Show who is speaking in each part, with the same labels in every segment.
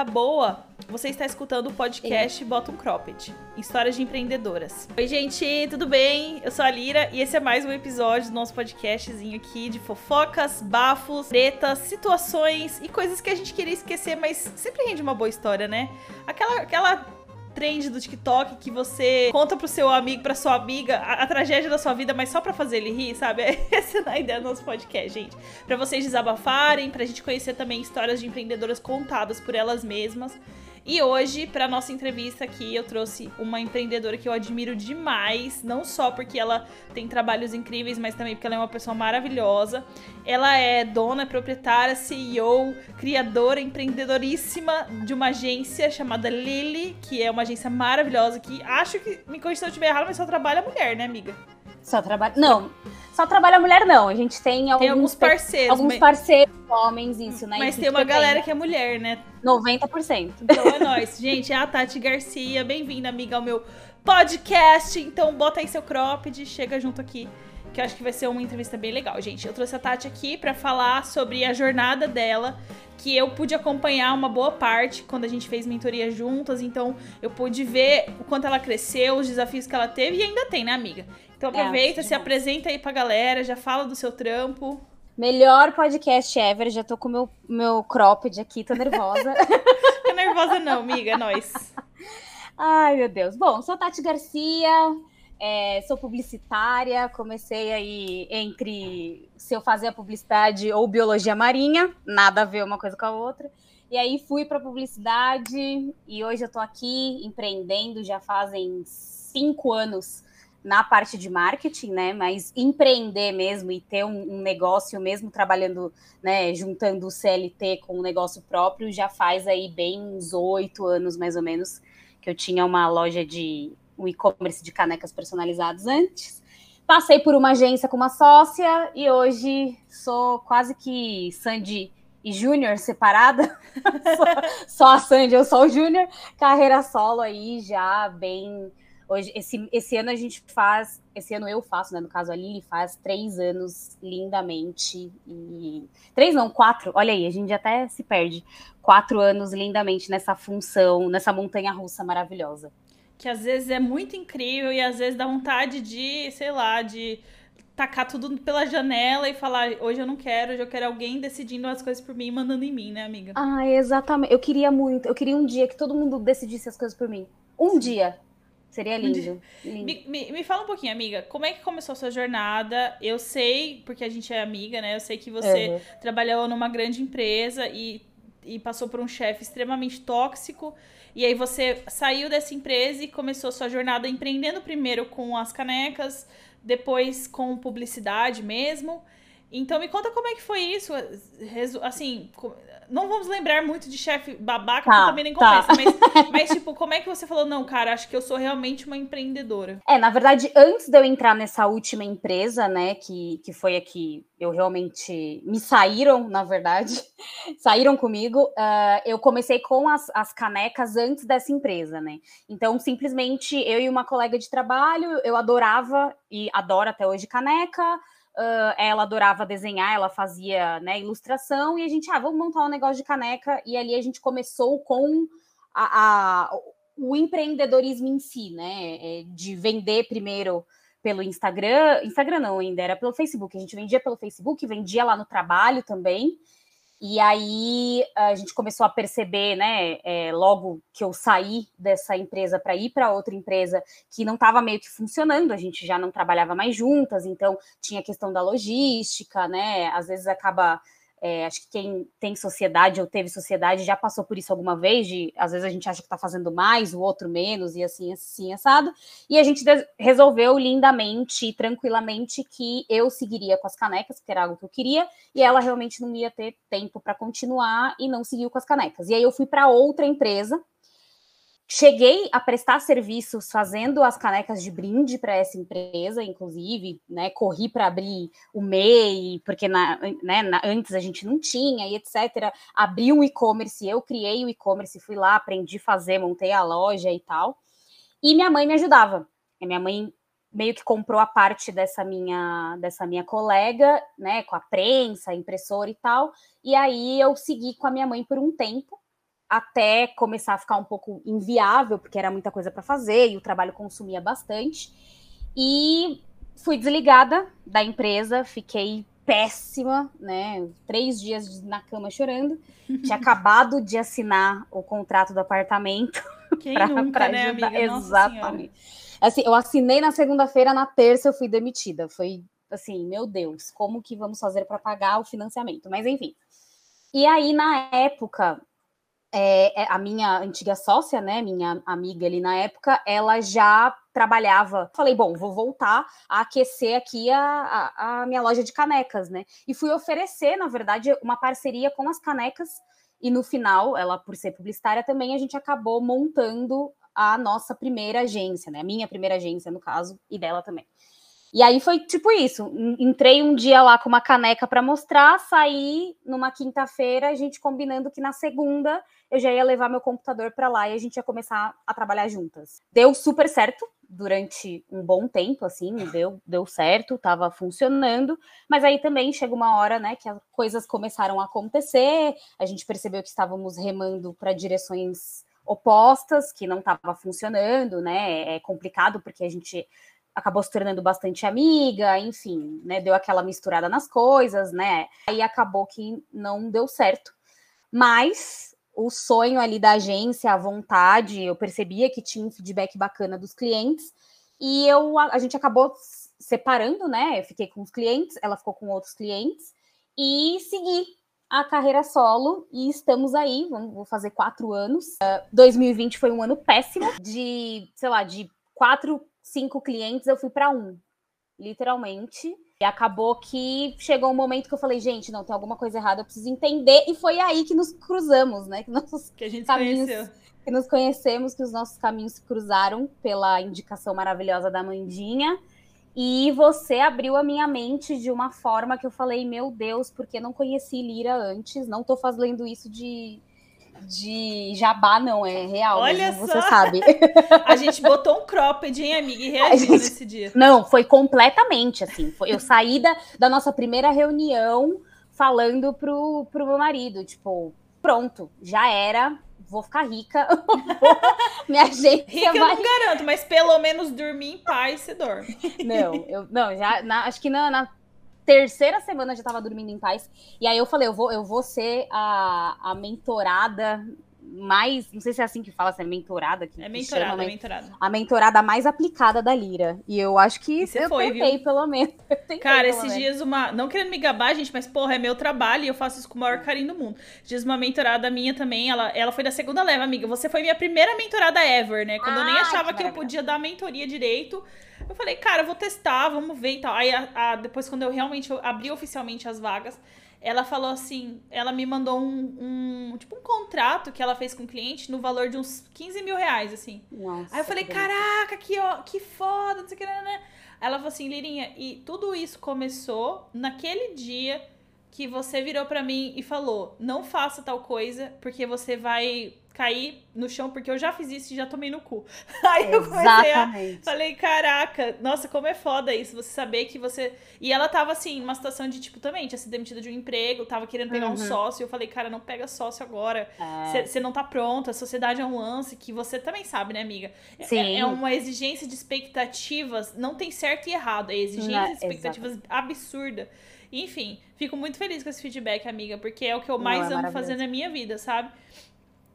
Speaker 1: tá boa, você está escutando o podcast Bota um Cropped, histórias de empreendedoras. Oi, gente, tudo bem? Eu sou a Lira e esse é mais um episódio do nosso podcastzinho aqui de fofocas, bafos, tretas, situações e coisas que a gente queria esquecer, mas sempre rende uma boa história, né? Aquela, aquela trend do TikTok que você conta pro seu amigo, pra sua amiga, a, a, tragédia da sua vida, mas só pra fazer ele rir, sabe? Essa é a ideia do nosso podcast, gente. Pra vocês desabafarem, pra gente conhecer também histórias de empreendedoras contadas por elas mesmas. E hoje, para nossa entrevista aqui, eu trouxe uma empreendedora que eu admiro demais, não só porque ela tem trabalhos incríveis, mas também porque ela é uma pessoa maravilhosa. Ela é dona, proprietária, CEO, criadora, empreendedoríssima de uma agência chamada Lily, que é uma agência maravilhosa que acho que me corrija se eu estiver errado, mas só trabalha mulher, né, amiga?
Speaker 2: Só trabalha. Não, só trabalha mulher, não. A gente tem alguns,
Speaker 1: tem alguns parceiros.
Speaker 2: Alguns mas... parceiros homens, isso, né?
Speaker 1: Mas tem uma galera tem. que é mulher, né?
Speaker 2: 90%.
Speaker 1: Então é nóis. Gente, é a Tati Garcia. Bem-vinda, amiga, ao meu podcast. Então bota aí seu cropped, chega junto aqui que eu acho que vai ser uma entrevista bem legal, gente. Eu trouxe a Tati aqui para falar sobre a jornada dela, que eu pude acompanhar uma boa parte quando a gente fez mentoria juntas, então eu pude ver o quanto ela cresceu, os desafios que ela teve e ainda tem, né, amiga? Então é, aproveita, é, se apresenta aí pra galera, já fala do seu trampo.
Speaker 2: Melhor podcast ever, já tô com meu meu cropped aqui, tô nervosa.
Speaker 1: tô nervosa não, amiga, é nóis.
Speaker 2: Ai, meu Deus. Bom, sou a Tati Garcia, é, sou publicitária, comecei aí entre se eu fazia publicidade ou biologia marinha, nada a ver uma coisa com a outra. E aí fui para publicidade e hoje eu tô aqui empreendendo, já fazem cinco anos na parte de marketing, né? Mas empreender mesmo e ter um, um, negócio mesmo trabalhando, né? Juntando o CLT com o negócio próprio, já faz aí bem uns oito anos mais ou menos que eu tinha uma loja de um e-commerce de canecas personalizados antes. Passei por uma agência com uma sócia e hoje sou quase que Sandy e Júnior separada. só, só a Sandy, eu sou o Júnior. Carreira solo aí já bem Hoje, esse, esse ano a gente faz, esse ano eu faço, né? No caso, a Lili faz três anos lindamente. E. Três não, quatro. Olha aí, a gente até se perde. Quatro anos lindamente nessa função, nessa montanha russa maravilhosa.
Speaker 1: Que às vezes é muito incrível e às vezes dá vontade de, sei lá, de tacar tudo pela janela e falar, hoje eu não quero, hoje eu quero alguém decidindo as coisas por mim e mandando em mim, né, amiga?
Speaker 2: Ah, exatamente. Eu queria muito, eu queria um dia que todo mundo decidisse as coisas por mim. Um dia. Seria lindo. lindo.
Speaker 1: Me, me, me, fala um pouquinho, amiga, como é que começou a sua jornada? Eu sei, porque a gente é amiga, né? Eu sei que você uhum. trabalhou numa grande empresa e, e passou por um chefe extremamente tóxico. E aí você saiu dessa empresa e começou a sua jornada empreendendo primeiro com as canecas, depois com publicidade mesmo. Então me conta como é que foi isso, assim, não vamos lembrar muito de chefe babaca, tá, também nem tá. começa, mas, mas, tipo, como é que você falou, não, cara, acho que eu sou realmente uma empreendedora?
Speaker 2: É, na verdade, antes de eu entrar nessa última empresa, né, que, que foi a que eu realmente me saíram, na verdade, saíram comigo, uh, eu comecei com as, as canecas antes dessa empresa, né? Então, simplesmente, eu e uma colega de trabalho, eu adorava e adoro até hoje caneca, Uh, ela adorava desenhar, ela fazia né, ilustração, e a gente, ah, vamos montar um negócio de caneca, e ali a gente começou com a, a, o empreendedorismo em si, né? É, de vender primeiro pelo Instagram, Instagram não ainda, era pelo Facebook, a gente vendia pelo Facebook, vendia lá no trabalho também, e aí a gente começou a perceber, né, é, logo que eu saí dessa empresa para ir para outra empresa que não estava meio que funcionando, a gente já não trabalhava mais juntas, então tinha a questão da logística, né? Às vezes acaba é, acho que quem tem sociedade ou teve sociedade já passou por isso alguma vez, de às vezes a gente acha que está fazendo mais, o outro menos, e assim, assim, assado. E a gente resolveu lindamente e tranquilamente que eu seguiria com as canecas, que era algo que eu queria, e ela realmente não ia ter tempo para continuar e não seguiu com as canecas. E aí eu fui para outra empresa Cheguei a prestar serviços fazendo as canecas de brinde para essa empresa, inclusive, né? Corri para abrir o MEI, porque na, né, na, antes a gente não tinha, e etc. Abri um e-commerce, eu criei o e-commerce, fui lá, aprendi a fazer, montei a loja e tal. E minha mãe me ajudava. Minha mãe meio que comprou a parte dessa minha dessa minha colega, né, com a prensa, impressora e tal. E aí eu segui com a minha mãe por um tempo até começar a ficar um pouco inviável, porque era muita coisa para fazer e o trabalho consumia bastante. E fui desligada da empresa, fiquei péssima, né? Três dias na cama chorando. Tinha acabado de assinar o contrato do apartamento.
Speaker 1: Quem pra, nunca, pra né, amiga?
Speaker 2: Exatamente. Assim, eu assinei na segunda-feira, na terça eu fui demitida. Foi assim, meu Deus, como que vamos fazer para pagar o financiamento? Mas enfim. E aí, na época, é, é, a minha antiga sócia, né, minha amiga ali na época, ela já trabalhava. Falei, bom, vou voltar a aquecer aqui a, a, a, minha loja de canecas, né? E fui oferecer, na verdade, uma parceria com as canecas. E no final, ela, por ser publicitária também, a gente acabou montando a nossa primeira agência, né? A minha primeira agência, no caso, e dela também. E aí foi tipo isso. Entrei um dia lá com uma caneca para mostrar, saí numa quinta-feira, a gente combinando que na segunda eu já ia levar meu computador para lá e a gente ia começar a trabalhar juntas. Deu super certo durante um bom tempo, assim, deu, deu certo, estava funcionando, mas aí também chega uma hora, né, que as coisas começaram a acontecer, a gente percebeu que estávamos remando para direções opostas, que não estava funcionando, né? É complicado porque a gente acabou se tornando bastante amiga, enfim, né? Deu aquela misturada nas coisas, né? Aí acabou que não deu certo. Mas o sonho ali da agência, a vontade, eu percebia que tinha um feedback bacana dos clientes e eu a, a gente acabou separando, né? Eu fiquei com os clientes, ela ficou com outros clientes e segui a carreira solo e estamos aí, vamos, vou fazer quatro anos. Uh, 2020 foi um ano péssimo, de, sei lá, de quatro cinco clientes, eu fui para um, literalmente. E acabou que chegou um momento que eu falei, gente, não, tem alguma coisa errada, eu preciso entender. E foi aí que nos cruzamos, né? Que nossos
Speaker 1: que a gente
Speaker 2: caminhos,
Speaker 1: conheceu.
Speaker 2: que nos conhecemos, que os nossos caminhos se cruzaram pela indicação maravilhosa da Mandinha. E você abriu a minha mente de uma forma que eu falei, meu Deus, porque não conheci Lira antes, não tô fazendo isso de de jabá, não, é real. Olha só. Você sabe.
Speaker 1: A gente botou um cropped, hein, amiga, e reagiu gente... nesse dia.
Speaker 2: Não, foi completamente assim. Foi... Eu saí da, da nossa primeira reunião falando pro, pro meu marido, tipo, pronto, já era, vou ficar rica. Minha gente
Speaker 1: rica vai... eu não garanto, mas pelo menos dormir em paz você dorme.
Speaker 2: Não, eu não, já na, acho que na, na terceira semana já tava dormindo em paz. E aí eu falei, eu vou, eu vou ser a, a mentorada mais, não sei se é assim que fala, se é mentorada. Que,
Speaker 1: é mentorada, chama, mentorada.
Speaker 2: A mentorada mais aplicada da Lira. E eu acho que eu foi, tentei, viu? pelo menos. Tentei,
Speaker 1: Cara, esses menos. dias uma, não querendo me gabar, gente, mas porra, é meu trabalho e eu faço isso com o maior carinho do mundo. Diz uma mentorada minha também, ela, ela foi da segunda leva, amiga. Você foi minha primeira mentorada ever, né? Quando ah, eu nem achava que, que eu podia dar mentoria direito. Eu falei, cara, eu vou testar, vamos ver e tal. Aí a, a, depois, quando eu realmente abri oficialmente as vagas, ela falou assim, ela me mandou um, um, tipo um contrato que ela fez com o cliente no valor de uns 15 mil reais, assim.
Speaker 2: Nossa,
Speaker 1: Aí eu falei, caraca, que, ó, que foda, não sei o que, né, né? Ela falou assim, Lirinha, e tudo isso começou naquele dia que você virou para mim e falou, não faça tal coisa, porque você vai cair no chão, porque eu já fiz isso e já tomei no cu. Aí eu comecei a. Falei, caraca, nossa, como é foda isso, você saber que você. E ela tava assim, numa situação de tipo também, tinha sido demitida de um emprego, tava querendo pegar uhum. um sócio. Eu falei, cara, não pega sócio agora. Você é. não tá pronta, a sociedade é um lance que você também sabe, né, amiga? É, Sim. É, é uma exigência de expectativas, não tem certo e errado, é exigência não, de expectativas exatamente. absurda. Enfim, fico muito feliz com esse feedback, amiga, porque é o que eu mais não, é amo fazer na minha vida, sabe?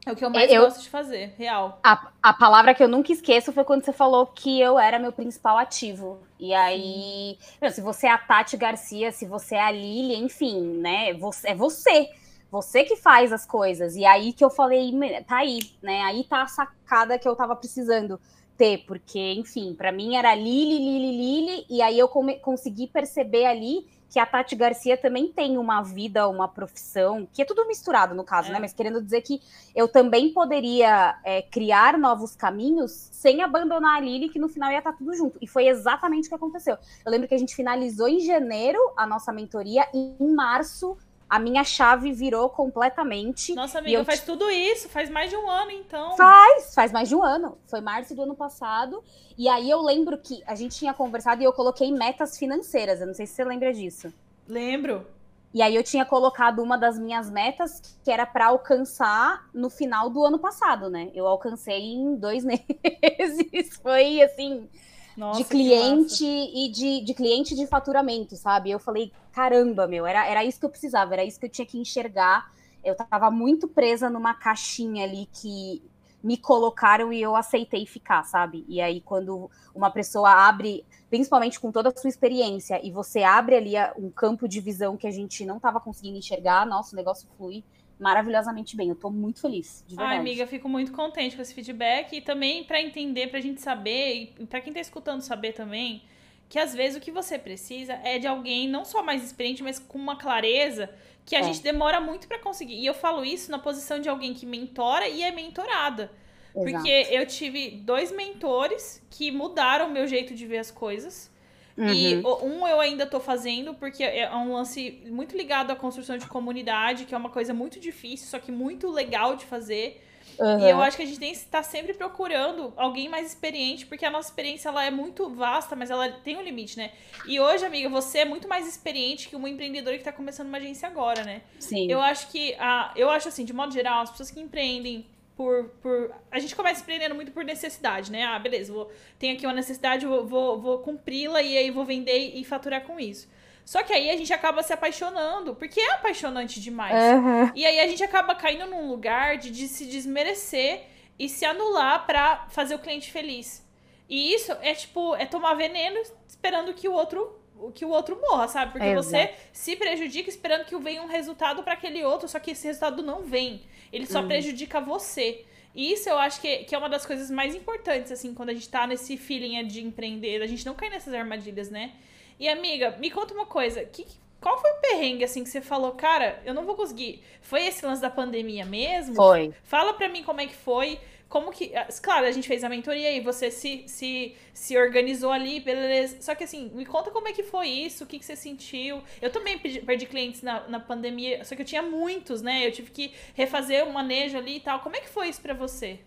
Speaker 1: É o que eu mais eu, gosto de fazer, real.
Speaker 2: A, a palavra que eu nunca esqueço foi quando você falou que eu era meu principal ativo. E aí, meu, se você é a Tati Garcia, se você é a Lili, enfim, né? Você, é você. Você que faz as coisas. E aí que eu falei, tá aí, né? Aí tá a sacada que eu tava precisando ter, porque, enfim, para mim era Lili, Lili, Lili, e aí eu come, consegui perceber ali que a Tati Garcia também tem uma vida, uma profissão, que é tudo misturado no caso, né? é. né? Mas querendo dizer que eu também poderia é, criar novos caminhos sem abandonar a Lili, que no final ia estar tudo junto. E foi exatamente o que aconteceu. Eu lembro que a gente finalizou em janeiro a nossa mentoria, e em março a minha chave virou completamente.
Speaker 1: Nossa, amiga, faz tudo isso, faz mais de um ano, então.
Speaker 2: Faz, faz mais de um ano. Foi março do ano passado. E aí eu lembro que a gente tinha conversado e eu coloquei metas financeiras. Eu não sei se você lembra disso.
Speaker 1: Lembro.
Speaker 2: E aí eu tinha colocado uma das minhas metas que era para alcançar no final do ano passado, né? Eu alcancei em dois meses. Foi assim. Nossa, de cliente e de, de cliente de faturamento, sabe? Eu falei, caramba, meu, era, era isso que eu precisava, era isso que eu tinha que enxergar. Eu tava muito presa numa caixinha ali que me colocaram e eu aceitei ficar, sabe? E aí, quando uma pessoa abre, principalmente com toda a sua experiência, e você abre ali um campo de visão que a gente não estava conseguindo enxergar, nosso negócio flui maravilhosamente bem. Eu tô muito feliz, de verdade.
Speaker 1: Ai, amiga, fico muito contente com esse feedback e também para entender, pra gente saber, e para quem tá escutando saber também, que às vezes o que você precisa é de alguém não só mais experiente, mas com uma clareza que a é. gente demora muito para conseguir. E eu falo isso na posição de alguém que mentora e é mentorada. Exato. Porque eu tive dois mentores que mudaram o meu jeito de ver as coisas. Uhum. E um eu ainda tô fazendo, porque é um lance muito ligado à construção de comunidade, que é uma coisa muito difícil, só que muito legal de fazer. Uhum. E eu acho que a gente tem que estar sempre procurando alguém mais experiente, porque a nossa experiência ela é muito vasta, mas ela tem um limite, né? E hoje, amiga, você é muito mais experiente que um empreendedor que está começando uma agência agora, né?
Speaker 2: Sim.
Speaker 1: Eu acho que, a, eu acho assim, de modo geral, as pessoas que empreendem por, por. A gente começa empreendendo muito por necessidade, né? Ah, beleza, vou, tenho aqui uma necessidade, vou, vou, vou cumpri-la e aí vou vender e faturar com isso. Só que aí a gente acaba se apaixonando, porque é apaixonante demais. Uhum. E aí a gente acaba caindo num lugar de, de se desmerecer e se anular para fazer o cliente feliz. E isso é tipo, é tomar veneno esperando que o outro que o outro morra, sabe? Porque Exato. você se prejudica esperando que venha um resultado para aquele outro, só que esse resultado não vem. Ele só uhum. prejudica você. E isso eu acho que, que é uma das coisas mais importantes, assim, quando a gente tá nesse feeling de empreender, a gente não cai nessas armadilhas, né? E amiga, me conta uma coisa, que, qual foi o perrengue, assim, que você falou, cara, eu não vou conseguir? Foi esse lance da pandemia mesmo?
Speaker 2: Foi.
Speaker 1: Fala pra mim como é que foi, como que. Ah, claro, a gente fez a mentoria e você se, se, se organizou ali, beleza. Só que assim, me conta como é que foi isso, o que, que você sentiu. Eu também perdi, perdi clientes na, na pandemia, só que eu tinha muitos, né? Eu tive que refazer o manejo ali e tal. Como é que foi isso para você?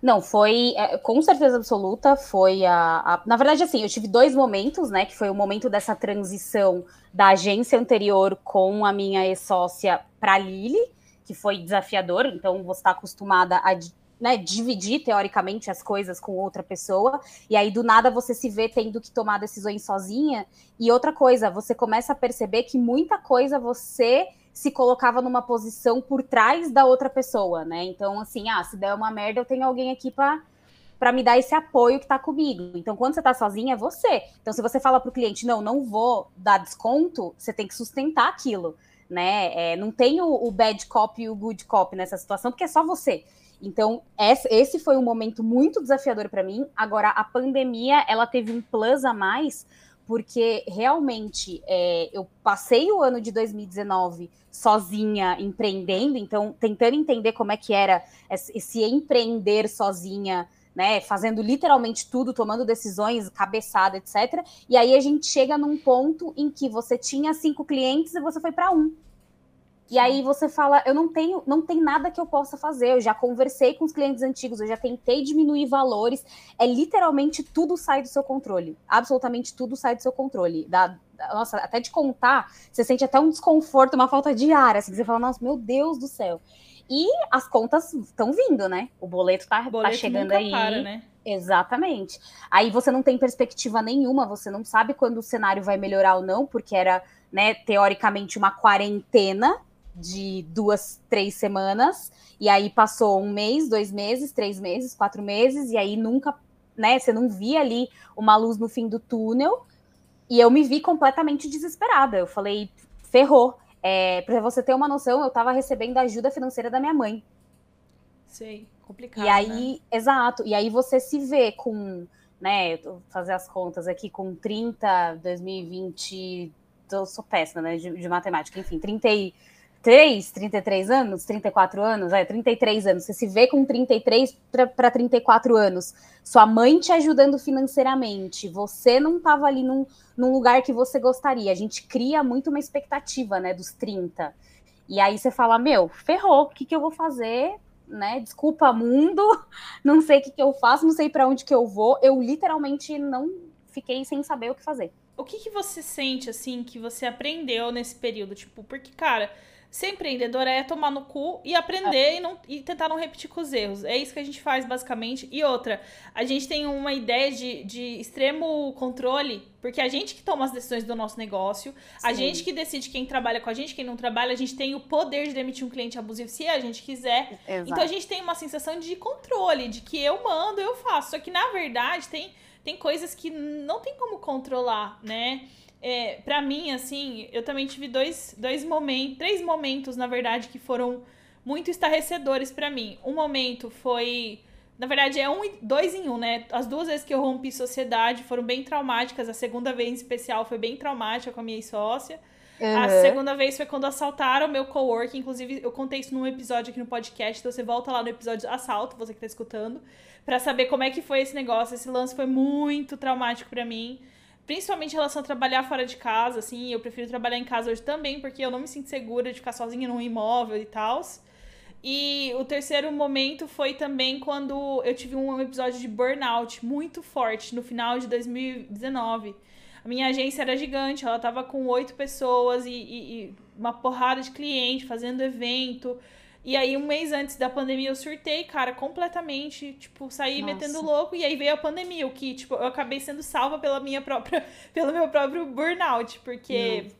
Speaker 2: Não, foi é, com certeza absoluta. Foi a, a, Na verdade, assim, eu tive dois momentos, né? Que foi o momento dessa transição da agência anterior com a minha ex-sócia para Lili, que foi desafiador. Então, você está acostumada a né, dividir teoricamente as coisas com outra pessoa, e aí do nada você se vê tendo que tomar decisões sozinha. E outra coisa, você começa a perceber que muita coisa você se colocava numa posição por trás da outra pessoa, né? Então, assim, ah, se der uma merda, eu tenho alguém aqui para para me dar esse apoio que tá comigo. Então, quando você tá sozinha, é você. Então, se você fala pro cliente, não, não vou dar desconto, você tem que sustentar aquilo, né? É, não tem o, o, bad cop e o good cop nessa situação, porque é só você. Então, esse foi um momento muito desafiador para mim. Agora, a pandemia, ela teve um plus a mais, porque realmente é, eu passei o ano de 2019 sozinha empreendendo, então tentando entender como é que era esse empreender sozinha, né, fazendo literalmente tudo, tomando decisões, cabeçada, etc. E aí a gente chega num ponto em que você tinha cinco clientes e você foi para um. E aí você fala, eu não tenho, não tem nada que eu possa fazer. Eu já conversei com os clientes antigos, eu já tentei diminuir valores. É literalmente tudo sai do seu controle. Absolutamente tudo sai do seu controle. Da, da nossa, até de contar, você sente até um desconforto, uma falta de ar, assim, você fala, nossa, meu Deus do céu. E as contas estão vindo, né? O boleto tá,
Speaker 1: o boleto
Speaker 2: tá chegando aí.
Speaker 1: Para, né?
Speaker 2: Exatamente. Aí você não tem perspectiva nenhuma, você não sabe quando o cenário vai melhorar ou não, porque era, né, teoricamente uma quarentena de duas, três semanas, e aí passou um mês, dois meses, três meses, quatro meses, e aí nunca, né, você não via ali uma luz no fim do túnel, e eu me vi completamente desesperada. Eu falei, ferrou. É, para você ter uma noção, eu estava recebendo ajuda financeira da minha mãe.
Speaker 1: Sei, complicado.
Speaker 2: E aí, né? exato, e aí você se vê com, né, fazer as contas aqui, com 30, 2020, eu sou péssima, né, de, de matemática, enfim, 30 e 33, 33 anos, 34 anos, é, 33 anos, você se vê com 33 para 34 anos, sua mãe te ajudando financeiramente, você não estava ali num, num lugar que você gostaria. A gente cria muito uma expectativa, né, dos 30. E aí você fala, meu, ferrou, o que, que eu vou fazer? Né? Desculpa, mundo, não sei o que, que eu faço, não sei para onde que eu vou. Eu literalmente não fiquei sem saber o que fazer.
Speaker 1: o que, que você sente, assim, que você aprendeu nesse período? Tipo, porque, cara, ser empreendedor é tomar no cu e aprender é. e, não, e tentar não repetir com os erros. É isso que a gente faz, basicamente. E outra, a gente tem uma ideia de, de extremo controle, porque a gente que toma as decisões do nosso negócio, Sim. a gente que decide quem trabalha com a gente, quem não trabalha, a gente tem o poder de demitir um cliente abusivo se a gente quiser. Exato. Então a gente tem uma sensação de controle, de que eu mando, eu faço. Só que, na verdade, tem, tem coisas que não tem como controlar, né? É, para mim, assim, eu também tive dois, dois momentos, três momentos, na verdade, que foram muito estarrecedores para mim. Um momento foi. Na verdade, é um, dois em um, né? As duas vezes que eu rompi sociedade foram bem traumáticas. A segunda vez em especial foi bem traumática com a minha sócia. Uhum. A segunda vez foi quando assaltaram o meu coworking. Inclusive, eu contei isso num episódio aqui no podcast. Então, você volta lá no episódio Assalto, você que tá escutando, para saber como é que foi esse negócio. Esse lance foi muito traumático para mim. Principalmente em relação a trabalhar fora de casa, assim, eu prefiro trabalhar em casa hoje também, porque eu não me sinto segura de ficar sozinha num imóvel e tal. E o terceiro momento foi também quando eu tive um episódio de burnout muito forte no final de 2019. A minha agência era gigante, ela tava com oito pessoas e, e, e uma porrada de cliente fazendo evento. E aí, um mês antes da pandemia, eu surtei, cara, completamente. Tipo, saí Nossa. metendo louco. E aí veio a pandemia, o que, tipo, eu acabei sendo salva pela minha própria. pelo meu próprio burnout. Porque Nossa.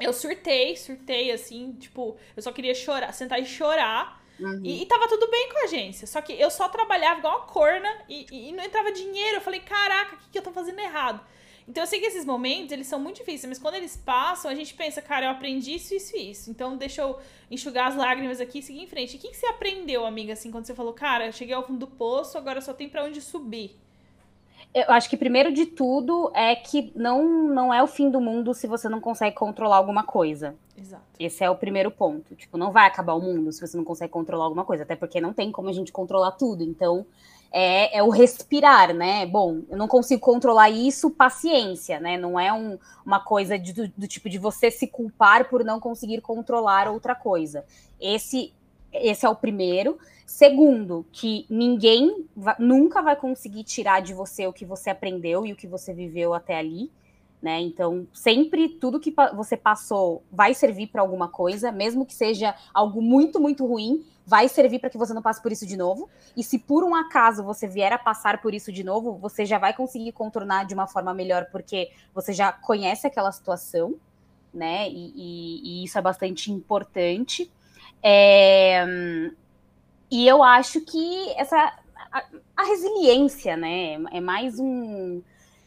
Speaker 1: eu surtei, surtei, assim, tipo, eu só queria chorar, sentar e chorar. Uhum. E, e tava tudo bem com a agência. Só que eu só trabalhava igual uma corna e, e, e não entrava dinheiro. Eu falei, caraca, o que, que eu tô fazendo errado? Então eu sei que esses momentos, eles são muito difíceis, mas quando eles passam, a gente pensa, cara, eu aprendi isso, isso e isso. Então deixa eu enxugar as lágrimas aqui e seguir em frente. o que, que você aprendeu, amiga, assim, quando você falou, cara, eu cheguei ao fundo do poço, agora só tem para onde subir?
Speaker 2: Eu acho que primeiro de tudo é que não, não é o fim do mundo se você não consegue controlar alguma coisa.
Speaker 1: Exato.
Speaker 2: Esse é o primeiro ponto. Tipo, não vai acabar o mundo se você não consegue controlar alguma coisa, até porque não tem como a gente controlar tudo. Então, é, é, o respirar, né? Bom, eu não consigo controlar isso, paciência, né? Não é um, uma coisa de, do, do, tipo de você se culpar por não conseguir controlar outra coisa. Esse, esse é o primeiro. Segundo, que ninguém va nunca vai conseguir tirar de você o que você aprendeu e o que você viveu até ali. Né? Então, sempre tudo que você passou vai servir para alguma coisa, mesmo que seja algo muito, muito ruim, vai servir para que você não passe por isso de novo. E se por um acaso você vier a passar por isso de novo, você já vai conseguir contornar de uma forma melhor, porque você já conhece aquela situação, né? E, e, e isso é bastante importante. É... E eu acho que essa a, a resiliência, né? É mais um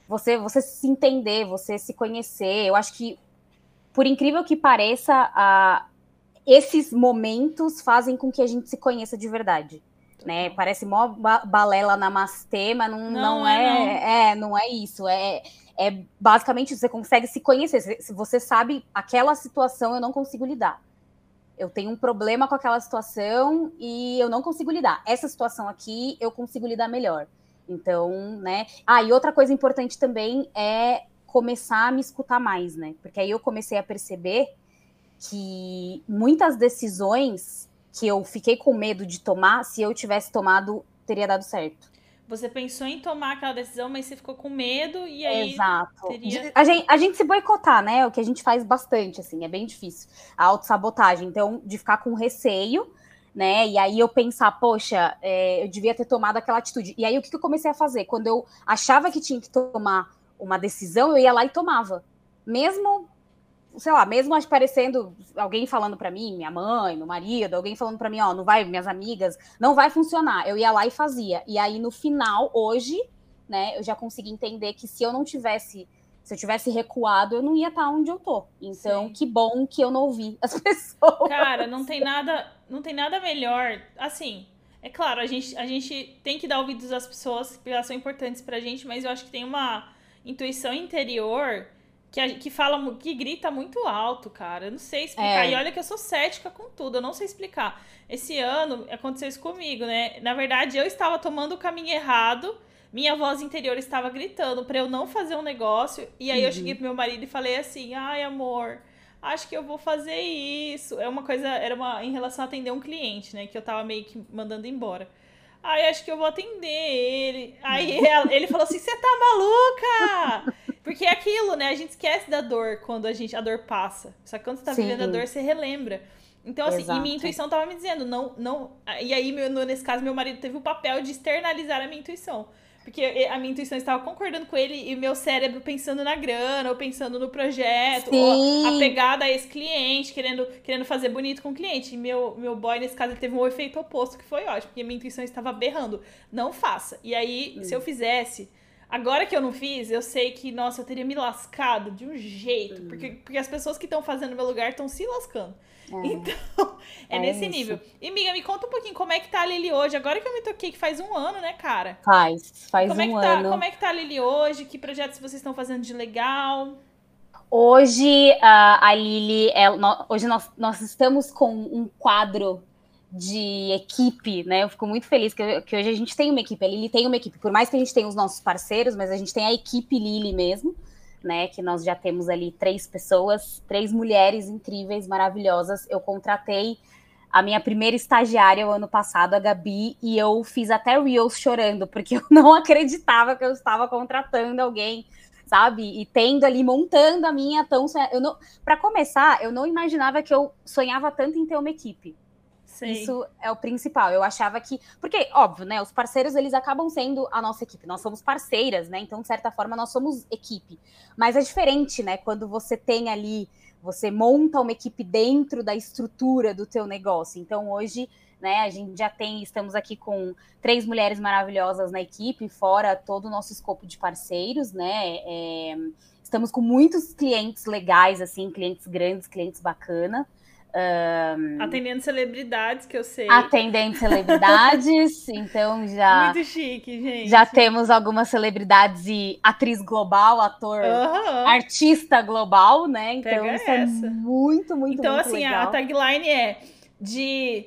Speaker 2: você você se entender, você se conhecer. Eu acho que por incrível que pareça, a, esses momentos fazem com que a gente se conheça de verdade. Né? Parece mó balela namastê, mas não, não, não é, é, não. é, não é isso. É, é basicamente você consegue se conhecer. Se você sabe aquela situação eu não consigo lidar. Eu tenho um problema com aquela situação e eu não consigo lidar. Essa situação aqui eu consigo lidar melhor. Então, né? Ah, e outra coisa importante também é começar a me escutar mais, né? Porque aí eu comecei a perceber que muitas decisões que eu fiquei com medo de tomar, se eu tivesse tomado, teria dado certo.
Speaker 1: Você pensou em tomar aquela decisão, mas você ficou com medo e aí.
Speaker 2: Exato. Teria... A, gente, a gente se boicotar, né? O que a gente faz bastante, assim, é bem difícil. A autossabotagem. Então, de ficar com receio, né? E aí eu pensar, poxa, é, eu devia ter tomado aquela atitude. E aí o que, que eu comecei a fazer? Quando eu achava que tinha que tomar uma decisão, eu ia lá e tomava. Mesmo sei lá, mesmo aparecendo alguém falando para mim, minha mãe, meu marido, alguém falando para mim, ó, não vai, minhas amigas, não vai funcionar. Eu ia lá e fazia. E aí no final, hoje, né, eu já consegui entender que se eu não tivesse, se eu tivesse recuado, eu não ia estar onde eu tô. Então, Sim. que bom que eu não ouvi as pessoas.
Speaker 1: Cara, não tem nada, não tem nada melhor. Assim, é claro, a gente, a gente tem que dar ouvidos às pessoas, porque elas são importantes pra gente, mas eu acho que tem uma intuição interior que, que fala, que grita muito alto, cara. Eu não sei explicar. É. E olha que eu sou cética com tudo, eu não sei explicar. Esse ano aconteceu isso comigo, né? Na verdade, eu estava tomando o caminho errado. Minha voz interior estava gritando para eu não fazer um negócio. E aí uhum. eu cheguei pro meu marido e falei assim: ai, amor, acho que eu vou fazer isso. É uma coisa, era uma em relação a atender um cliente, né? Que eu tava meio que mandando embora. Aí acho que eu vou atender ele. Aí ele falou assim: você tá maluca? Porque é aquilo, né? A gente esquece da dor quando a gente a dor passa. Só que quando você tá Sim. vivendo a dor, você relembra. Então, assim, Exato. e minha intuição tava me dizendo, não, não. E aí, meu, nesse caso, meu marido teve o papel de externalizar a minha intuição. Porque a minha intuição estava concordando com ele e meu cérebro pensando na grana, ou pensando no projeto, Sim. ou apegado a esse cliente, querendo, querendo fazer bonito com o cliente. E meu, meu boy, nesse caso, teve um efeito oposto, que foi ótimo, porque a minha intuição estava berrando. Não faça. E aí, hum. se eu fizesse. Agora que eu não fiz, eu sei que, nossa, eu teria me lascado de um jeito. Hum. Porque, porque as pessoas que estão fazendo meu lugar estão se lascando. É. Então, é, é nesse isso. nível. E, amiga, me conta um pouquinho como é que tá a Lili hoje. Agora que eu me toquei, que faz um ano, né, cara?
Speaker 2: Faz, faz
Speaker 1: como
Speaker 2: um
Speaker 1: é que
Speaker 2: ano.
Speaker 1: Tá, como é que tá a Lili hoje? Que projetos vocês estão fazendo de legal?
Speaker 2: Hoje, a, a Lili, é, hoje nós, nós estamos com um quadro de equipe, né? Eu fico muito feliz que, que, hoje a gente tem uma equipe. A Lili tem uma equipe. Por mais que a gente tenha os nossos parceiros, mas a gente tem a equipe Lili mesmo né? Que nós já temos ali três pessoas, três mulheres incríveis, maravilhosas. Eu contratei a minha primeira estagiária o ano passado, a Gabi, e eu fiz até Reels chorando, porque eu não acreditava que eu estava contratando alguém, sabe? E tendo ali, montando a minha tão. Não, para começar, eu não imaginava que eu sonhava tanto em ter uma equipe. Isso é o principal. Eu achava que. Porque, óbvio, né? Os parceiros, eles acabam sendo a nossa equipe. Nós somos parceiras, né? Então, de certa forma, nós somos equipe. Mas é diferente, né? Quando você tem ali. Você monta uma equipe dentro da estrutura do teu negócio. Então, hoje, né? A gente já tem. Estamos aqui com três mulheres maravilhosas na equipe, fora todo o nosso escopo de parceiros, né? É, estamos com muitos clientes legais, assim, clientes grandes, clientes bacana.
Speaker 1: Um, atendendo celebridades, que eu sei.
Speaker 2: Atendendo celebridades, então já.
Speaker 1: Muito chique, gente.
Speaker 2: Já temos algumas celebridades e atriz global, ator, uhum. artista global, né? Então Pega isso é essa. é muito, muito,
Speaker 1: então,
Speaker 2: muito
Speaker 1: assim,
Speaker 2: legal.
Speaker 1: a tagline é de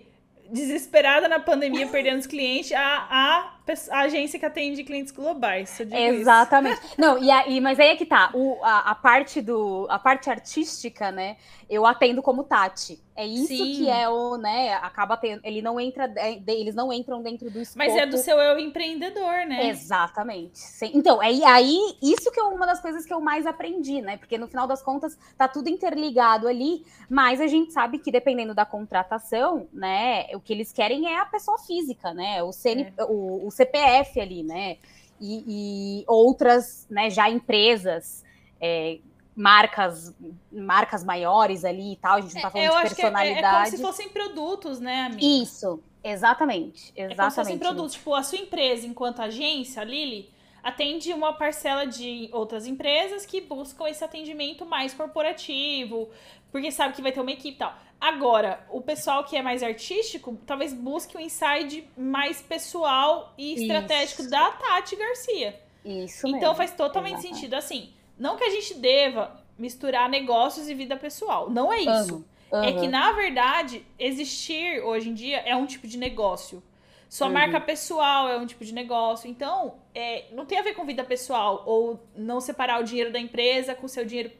Speaker 1: desesperada na pandemia, perdendo os clientes, a, a, a, agência que atende clientes globais.
Speaker 2: Exatamente. Isso. Não, e aí, mas aí é que tá. O, a, a, parte do. A parte artística, né? Eu atendo como Tati. É isso Sim. que é o, né? Acaba tendo. Ele não entra, eles não entram dentro do escopo.
Speaker 1: Mas é do seu eu empreendedor, né?
Speaker 2: Exatamente. Então, é aí isso que é uma das coisas que eu mais aprendi, né? Porque no final das contas tá tudo interligado ali, mas a gente sabe que dependendo da contratação, né? O que eles querem é a pessoa física, né? O, CN, é. o, o CPF ali, né? E, e outras, né? Já empresas. É, marcas marcas maiores ali e tal, a gente não tá falando
Speaker 1: Eu
Speaker 2: de personalidade.
Speaker 1: É, é, como se fossem produtos, né, amiga?
Speaker 2: Isso, exatamente, exatamente. É como se fossem
Speaker 1: produtos. Tipo, a sua empresa, enquanto agência, Lili, atende uma parcela de outras empresas que buscam esse atendimento mais corporativo, porque sabe que vai ter uma equipe e tal. Agora, o pessoal que é mais artístico, talvez busque um insight mais pessoal e estratégico Isso. da Tati Garcia.
Speaker 2: Isso
Speaker 1: Então
Speaker 2: mesmo.
Speaker 1: faz totalmente sentido assim não que a gente deva misturar negócios e vida pessoal. Não é isso. Uhum. É que, na verdade, existir hoje em dia é um tipo de negócio. Sua uhum. marca pessoal é um tipo de negócio. Então, é, não tem a ver com vida pessoal ou não separar o dinheiro da empresa com o seu dinheiro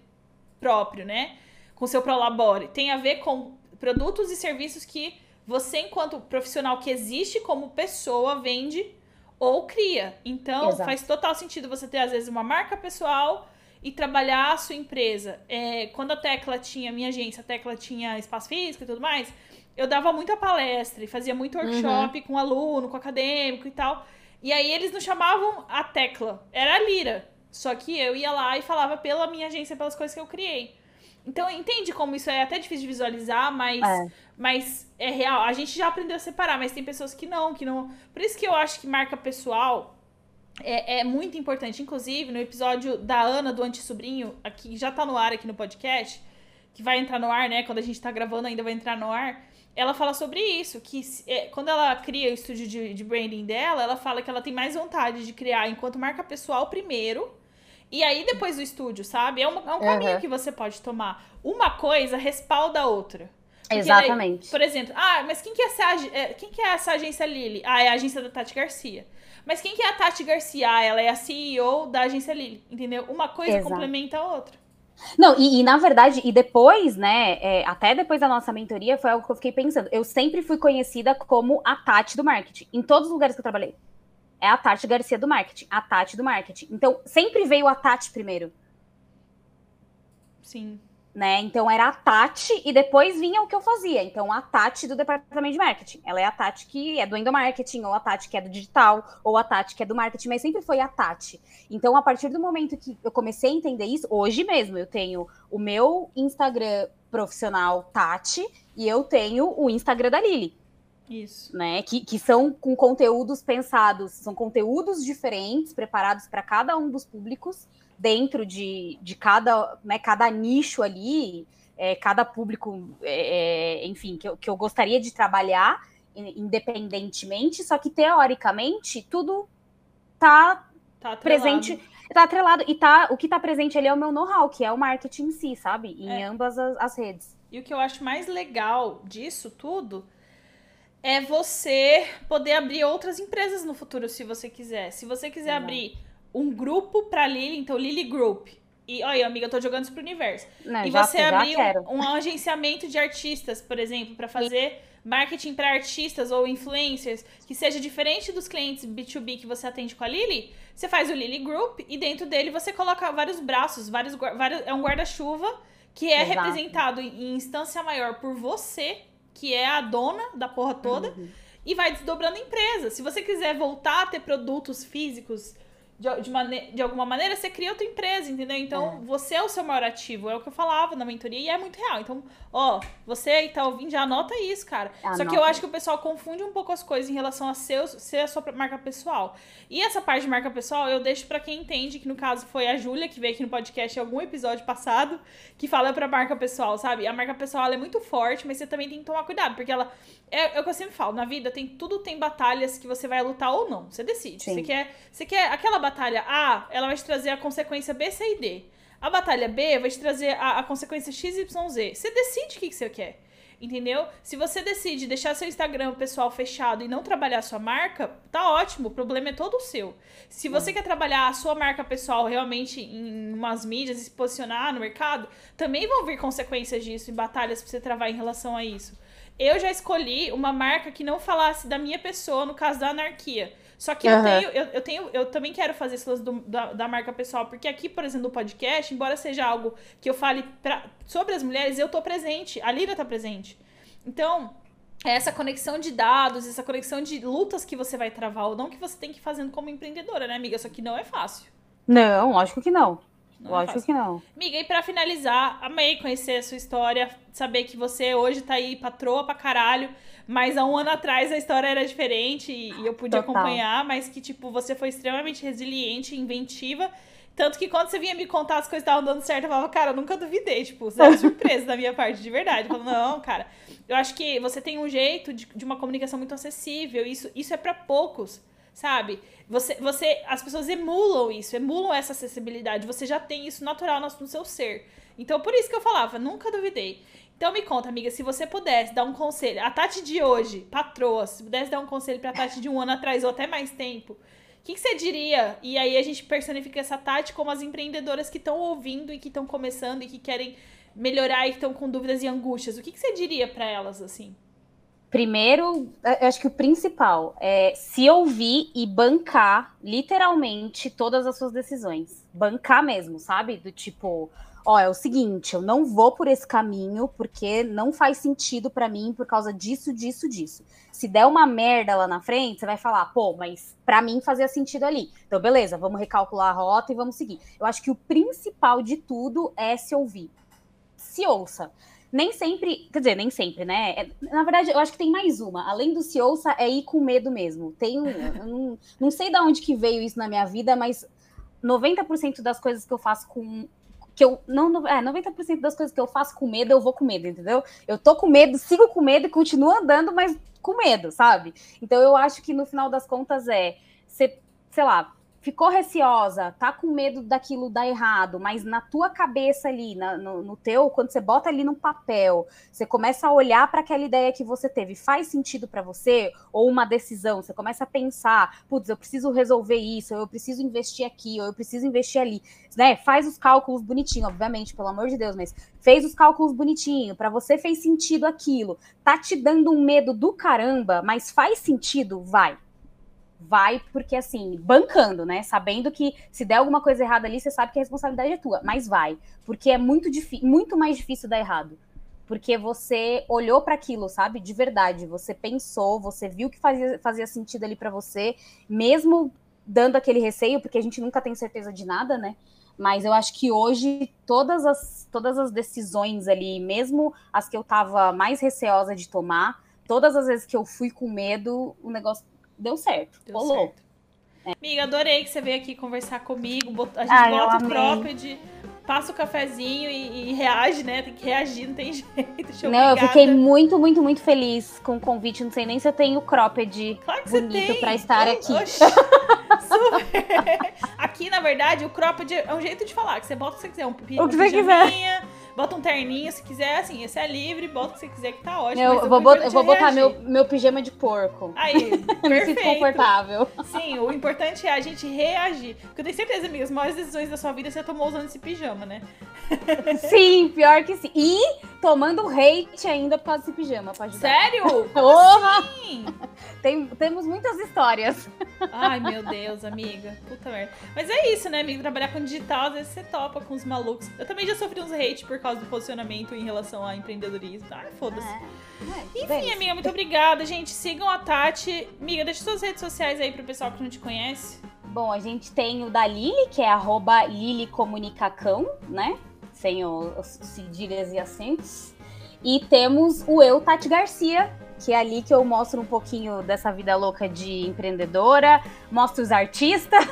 Speaker 1: próprio, né? Com o seu prolabore. Tem a ver com produtos e serviços que você, enquanto profissional que existe como pessoa, vende ou cria. Então, Exato. faz total sentido você ter, às vezes, uma marca pessoal e trabalhar a sua empresa. É, quando a Tecla tinha, minha agência, a Tecla tinha espaço físico e tudo mais, eu dava muita palestra e fazia muito workshop uhum. com aluno, com acadêmico e tal. E aí eles não chamavam a Tecla, era a Lira. Só que eu ia lá e falava pela minha agência, pelas coisas que eu criei. Então, entende como isso é até difícil de visualizar, mas é. mas é real. A gente já aprendeu a separar, mas tem pessoas que não, que não. Por isso que eu acho que marca pessoal é, é, muito importante. Inclusive, no episódio da Ana do Antissobrinho, aqui já tá no ar aqui no podcast, que vai entrar no ar, né? Quando a gente tá gravando, ainda vai entrar no ar. Ela fala sobre isso, que é, quando ela cria o estúdio de, de branding dela, ela fala que ela tem mais vontade de criar enquanto marca pessoal primeiro. E aí, depois do estúdio, sabe? É um, é um caminho que você pode tomar. Uma coisa respalda a outra.
Speaker 2: Porque Exatamente.
Speaker 1: por exemplo, ah, mas quem que é, essa, é, quem que é essa agência Lily? Ah, é a agência da Tati Garcia. Mas quem que é a Tati Garcia? Ela é a CEO da agência Lily, entendeu? Uma coisa Exato. complementa a outra.
Speaker 2: Não, e, e, na verdade, e depois, né, é, até depois da nossa mentoria, foi algo que eu fiquei pensando. Eu sempre fui conhecida como a Tati do marketing, em todos os lugares que eu trabalhei. É a Tati Garcia do marketing, a Tati do marketing. Então, sempre veio a Tati primeiro.
Speaker 1: Sim.
Speaker 2: Né? Então era a Tati e depois vinha o que eu fazia. Então a Tati do departamento de marketing. Ela é a Tati que é do endomarketing, ou a Tati que é do digital, ou a Tati que é do marketing, mas sempre foi a Tati. Então a partir do momento que eu comecei a entender isso, hoje mesmo eu tenho o meu Instagram profissional Tati e eu tenho o Instagram da Lili.
Speaker 1: Isso.
Speaker 2: Né, que, que são com conteúdos pensados, são conteúdos diferentes, preparados para cada um dos públicos, dentro de, de cada, né, cada nicho ali, é, cada público, é, é, enfim, que eu, que eu gostaria de trabalhar independentemente, só que teoricamente tudo tá, tá presente, tá atrelado, e tá, o que tá presente ali é o meu know-how, que é o marketing em si, sabe? Em é. ambas as, as redes.
Speaker 1: E o que eu acho mais legal disso tudo é você poder abrir outras empresas no futuro, se você quiser. Se você quiser abrir um grupo para Lily, então Lily Group. E olha, amiga, eu tô jogando isso pro universo. Não, e já, você abrir um, um, agenciamento de artistas, por exemplo, para fazer marketing para artistas ou influencers que seja diferente dos clientes B2B que você atende com a Lily, você faz o Lily Group e dentro dele você coloca vários braços, vários, vários é um guarda-chuva que é Exato. representado em instância maior por você, que é a dona da porra toda, uhum. e vai desdobrando a empresa. Se você quiser voltar a ter produtos físicos de, de, mane de alguma maneira, você cria outra empresa, entendeu? Então, é. você é o seu maior ativo. É o que eu falava na mentoria e é muito real. Então, ó, você aí tá ouvindo, já anota isso, cara. Anota. Só que eu acho que o pessoal confunde um pouco as coisas em relação a seus, ser a sua marca pessoal. E essa parte de marca pessoal, eu deixo para quem entende, que no caso foi a Júlia, que veio aqui no podcast em algum episódio passado, que fala pra marca pessoal, sabe? A marca pessoal, ela é muito forte, mas você também tem que tomar cuidado, porque ela... É, é o que eu sempre falo, na vida tem tudo tem batalhas que você vai lutar ou não. Você decide. Sim. Você quer, você quer aquela batalha A, ela vai te trazer a consequência B, C e D. A batalha B vai te trazer a, a consequência X, Y, Z. Você decide o que, que você quer. Entendeu? Se você decide deixar seu Instagram pessoal fechado e não trabalhar sua marca, tá ótimo, o problema é todo seu. Se você é. quer trabalhar a sua marca pessoal realmente em umas mídias e se posicionar no mercado, também vão vir consequências disso e batalhas pra você travar em relação a isso. Eu já escolhi uma marca que não falasse da minha pessoa, no caso da anarquia. Só que uhum. eu tenho, eu, eu, tenho, eu também quero fazer esse lance da, da marca pessoal, porque aqui, por exemplo, no podcast, embora seja algo que eu fale pra, sobre as mulheres, eu tô presente, a Lira tá presente. Então, é essa conexão de dados, essa conexão de lutas que você vai travar ou não que você tem que ir fazendo como empreendedora, né, amiga? Só que não é fácil.
Speaker 2: Não, lógico que não. Não é Lógico é que não.
Speaker 1: Miga, e pra finalizar, amei conhecer a sua história, saber que você hoje tá aí patroa pra caralho, mas há um ano atrás a história era diferente e, e eu pude Total. acompanhar, mas que, tipo, você foi extremamente resiliente, inventiva. Tanto que quando você vinha me contar as coisas estavam dando certo, eu falava, cara, eu nunca duvidei, tipo, zero surpresa da minha parte, de verdade. Eu falava, não, cara, eu acho que você tem um jeito de, de uma comunicação muito acessível, isso, isso é para poucos sabe? Você, você, as pessoas emulam isso, emulam essa acessibilidade. Você já tem isso natural no, no seu ser. Então, por isso que eu falava, nunca duvidei. Então, me conta, amiga, se você pudesse dar um conselho, a Tati de hoje, patroa, se pudesse dar um conselho pra Tati de um ano atrás ou até mais tempo, o que, que, você diria? E aí a gente personifica essa Tati como as empreendedoras que estão ouvindo e que estão começando e que querem melhorar e que estão com dúvidas e angústias. O que, que você diria para elas, assim?
Speaker 2: Primeiro, eu acho que o principal é se ouvir e bancar literalmente todas as suas decisões. Bancar mesmo, sabe? Do tipo, ó, é o seguinte, eu não vou por esse caminho porque não faz sentido para mim por causa disso, disso, disso. Se der uma merda lá na frente, você vai falar, pô, mas para mim fazia sentido ali. Então, beleza, vamos recalcular a rota e vamos seguir. Eu acho que o principal de tudo é se ouvir. Se ouça nem sempre, quer dizer, nem sempre, né? É, na verdade, eu acho que tem mais uma. Além do se ouça, é ir com medo mesmo. Tem não, não sei de onde que veio isso na minha vida, mas 90% das coisas que eu faço com que eu não, é, 90% das coisas que eu faço com medo, eu vou com medo, entendeu? Eu tô com medo, sigo com medo e continuo andando, mas com medo, sabe? Então eu acho que no final das contas é, você, sei lá, ficou receosa, tá com medo daquilo dar errado, mas na tua cabeça ali, na, no, no, teu, quando você bota ali no papel, você começa a olhar para aquela ideia que você teve, faz sentido para você? Ou uma decisão, você começa a pensar, putz, eu preciso resolver isso, eu preciso investir aqui, ou eu preciso investir ali, né? Faz os cálculos bonitinho, obviamente, pelo amor de Deus, mas fez os cálculos bonitinho, para você fez sentido aquilo, tá te dando um medo do caramba, mas faz sentido, vai vai porque assim, bancando, né? Sabendo que se der alguma coisa errada ali, você sabe que a responsabilidade é tua, mas vai, porque é muito, muito mais difícil dar errado. Porque você olhou para aquilo, sabe? De verdade, você pensou, você viu que fazia, fazia sentido ali para você, mesmo dando aquele receio, porque a gente nunca tem certeza de nada, né? Mas eu acho que hoje todas as, todas as decisões ali, mesmo as que eu tava mais receosa de tomar, todas as vezes que eu fui com medo, o negócio deu certo. Deu rolou. Certo.
Speaker 1: É. Amiga, adorei que você veio aqui conversar comigo. A gente Ai, bota o cropped, passa o cafezinho e, e, reage, né? Tem que reagir, não tem jeito.
Speaker 2: Não, eu fiquei muito, muito, muito feliz com o convite. Não sei nem se eu tenho cropped
Speaker 1: claro
Speaker 2: bonito para estar aqui.
Speaker 1: aqui, na verdade, o cropped é um jeito de falar, que você bota o que você quiser, um
Speaker 2: o que você quiser
Speaker 1: Bota um terninho, se quiser, assim, esse é livre, bota o que você quiser que tá ótimo.
Speaker 2: Eu, eu vou, bot, eu vou botar meu, meu pijama de porco.
Speaker 1: Aí, perfeito.
Speaker 2: confortável.
Speaker 1: Sim, o importante é a gente reagir. Porque eu tenho certeza, amigas, as maiores decisões da sua vida você tomou usando esse pijama, né?
Speaker 2: Sim, pior que sim. E tomando hate ainda por causa desse pijama, pode
Speaker 1: Sério?
Speaker 2: Porra! Sim. Tem, temos muitas histórias.
Speaker 1: Ai, meu Deus, amiga. Puta merda. Mas é isso, né, amiga? Trabalhar com digital, às vezes você topa com os malucos. Eu também já sofri uns hate por causa do posicionamento em relação a empreendedorismo. Ai, foda-se. É. É, Enfim, amiga, muito obrigada, gente. Sigam a Tati. Amiga, deixa suas redes sociais aí pro pessoal que não te conhece.
Speaker 2: Bom, a gente tem o da Lili, que é arroba Lili Comunicacão, né? Sem os cedilhas e acentos. E temos o eu, Tati Garcia, que é ali que eu mostro um pouquinho dessa vida louca de empreendedora, mostro os artistas,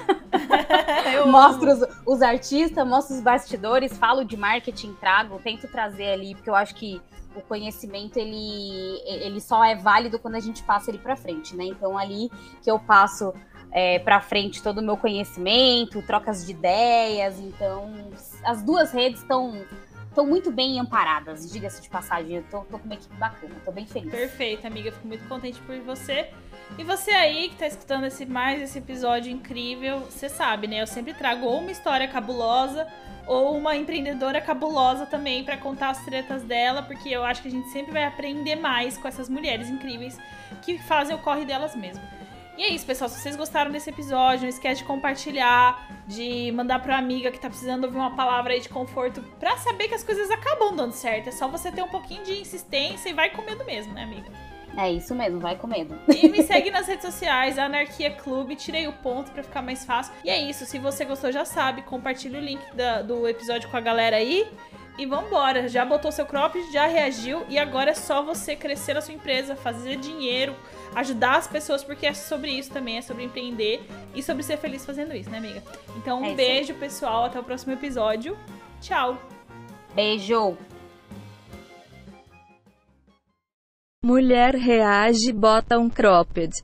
Speaker 2: mostro os, os, artistas, mostro os bastidores, falo de marketing, trago, tento trazer ali, porque eu acho que o conhecimento ele, ele só é válido quando a gente passa ele para frente, né? Então ali que eu passo é, para frente todo o meu conhecimento, trocas de ideias, então as duas redes estão estão muito bem amparadas, diga-se de passagem. Eu tô, tô, com uma equipe bacana, tô bem feliz.
Speaker 1: Perfeito, amiga. Fico muito contente por você. E você aí que tá escutando esse mais esse episódio incrível, você sabe, né? Eu sempre trago ou uma história cabulosa ou uma empreendedora cabulosa também para contar as tretas dela, porque eu acho que a gente sempre vai aprender mais com essas mulheres incríveis que fazem o corre delas mesmo. E é isso, pessoal. Se vocês gostaram desse episódio, não esquece de compartilhar, de mandar pra amiga que tá precisando ouvir uma palavra aí de conforto pra saber que as coisas acabam dando certo. É só você ter um pouquinho de insistência e vai com medo mesmo, né, amiga?
Speaker 2: É isso mesmo, vai com medo.
Speaker 1: E me segue nas redes sociais, Anarquia Clube. Tirei o ponto para ficar mais fácil. E é isso, se você gostou, já sabe, compartilha o link da, do episódio com a galera aí. E vambora, já botou seu crop, já reagiu e agora é só você crescer a sua empresa, fazer dinheiro, ajudar as pessoas, porque é sobre isso também, é sobre empreender e sobre ser feliz fazendo isso, né, amiga? Então, um é beijo, pessoal, até o próximo episódio. Tchau.
Speaker 2: Beijo.
Speaker 3: Mulher reage bota um cropped.